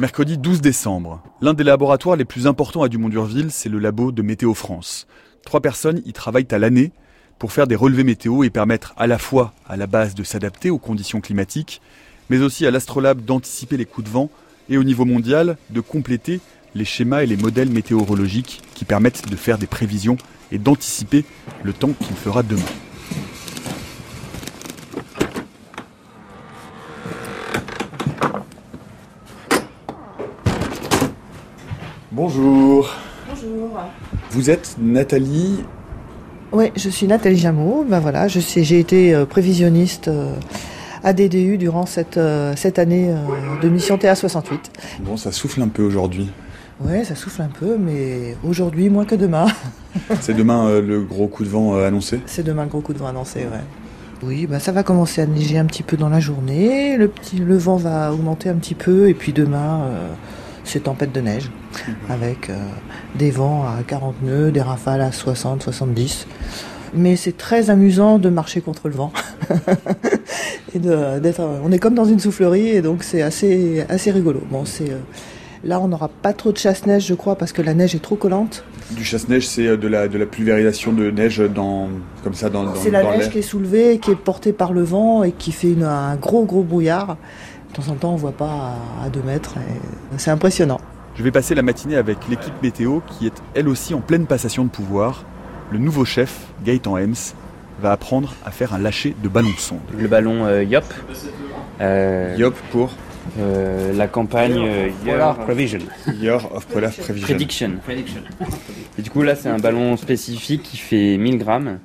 Mercredi 12 décembre. L'un des laboratoires les plus importants à Dumont-Durville, c'est le labo de Météo France. Trois personnes y travaillent à l'année pour faire des relevés météo et permettre à la fois à la base de s'adapter aux conditions climatiques, mais aussi à l'astrolabe d'anticiper les coups de vent et au niveau mondial de compléter les schémas et les modèles météorologiques qui permettent de faire des prévisions et d'anticiper le temps qu'il fera demain. Bonjour. Bonjour. Vous êtes Nathalie Oui, je suis Nathalie Jameau. Ben voilà, je sais, j'ai été euh, prévisionniste euh, à DDU durant cette, euh, cette année de mission TA68. Bon, ça souffle un peu aujourd'hui. Oui, ça souffle un peu, mais aujourd'hui moins que demain. C'est demain le gros coup de vent annoncé C'est demain le gros coup de vent annoncé, ouais. Oui, bah ça va commencer à neiger un petit peu dans la journée. Le, petit, le vent va augmenter un petit peu, et puis demain, c'est tempête de neige, avec des vents à 40 nœuds, des rafales à 60, 70. Mais c'est très amusant de marcher contre le vent. et d'être, on est comme dans une soufflerie et donc c'est assez, assez rigolo. Bon, c'est, là, on n'aura pas trop de chasse-neige, je crois, parce que la neige est trop collante. Du chasse-neige, c'est de la, de la pulvérisation de neige dans, comme ça dans, dans C'est la neige qui est soulevée, qui est portée par le vent et qui fait une, un gros, gros brouillard. De temps en temps, on voit pas à 2 mètres. C'est impressionnant. Je vais passer la matinée avec l'équipe météo qui est elle aussi en pleine passation de pouvoir. Le nouveau chef, Gaëtan Hems, va apprendre à faire un lâcher de ballon sonde. Le ballon euh, YOP. Euh, YOP pour euh, la campagne Year Prevision. Year of Polar Prevision. Prediction. Et du coup là c'est un ballon spécifique qui fait 1000 grammes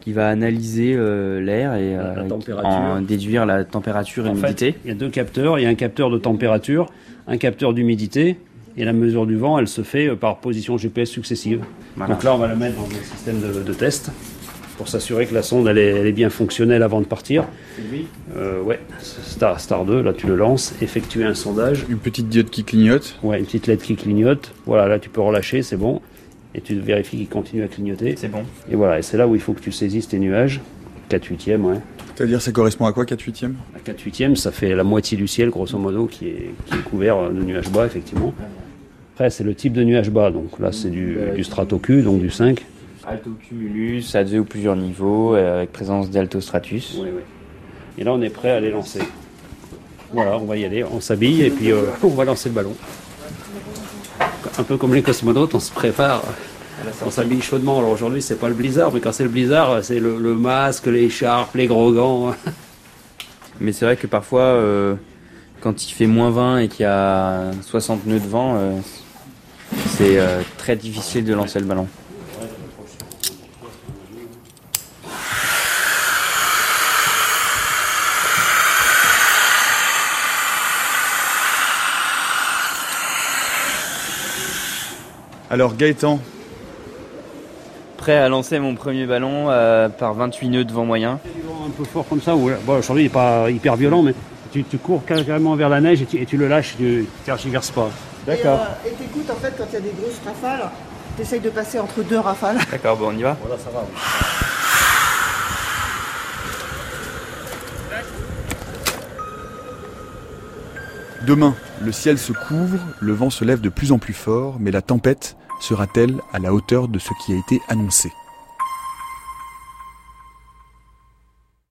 qui va analyser euh, l'air et la température. en déduire la température et l'humidité. il y a deux capteurs. Il y a un capteur de température, un capteur d'humidité. Et la mesure du vent, elle se fait euh, par position GPS successive. Voilà. Donc là, on va la mettre dans un système de, de test pour s'assurer que la sonde elle est, elle est bien fonctionnelle avant de partir. Euh, ouais, Star, Star 2, là tu le lances, effectuer un sondage. Une petite diode qui clignote. Ouais, une petite lettre qui clignote. Voilà, là tu peux relâcher, c'est bon. Et tu vérifies qu'il continue à clignoter. C'est bon. Et voilà, et c'est là où il faut que tu saisisses tes nuages. 4 huitièmes, ouais. C'est-à-dire, ça correspond à quoi, 4 huitièmes? À 4 huitièmes, ça fait la moitié du ciel, grosso modo, qui est, qui est couvert de nuages bas, effectivement. Après, c'est le type de nuage bas. Donc là, c'est du, du stratocu, donc du 5. Altocumulus à deux ou plusieurs niveaux euh, avec présence d'altostratus. Oui, oui. Et là, on est prêt à les lancer. Voilà, on va y aller, on s'habille et puis euh, on va lancer le ballon. Un peu comme les cosmonautes, on se prépare. On s'habille chaudement. Alors aujourd'hui, c'est pas le blizzard, mais quand c'est le blizzard, c'est le, le masque, l'écharpe, les gros gants. Mais c'est vrai que parfois, euh, quand il fait moins 20 et qu'il y a 60 nœuds de vent, euh, c'est euh, très difficile de lancer le ballon. Alors, Gaëtan, Prêt à lancer mon premier ballon euh, par 28 nœuds de vent moyen. Un peu fort comme ça, ou- bon, aujourd'hui il n'est pas hyper violent, mais tu, tu cours carrément vers la neige et tu, et tu le lâches, tu tergiverses pas. D'accord. Et euh, en fait quand il y a des grosses rafales, t'essayes de passer entre deux rafales. D'accord, bon, on y va Voilà, ça va. Demain, le ciel se couvre, le vent se lève de plus en plus fort, mais la tempête sera-t-elle à la hauteur de ce qui a été annoncé?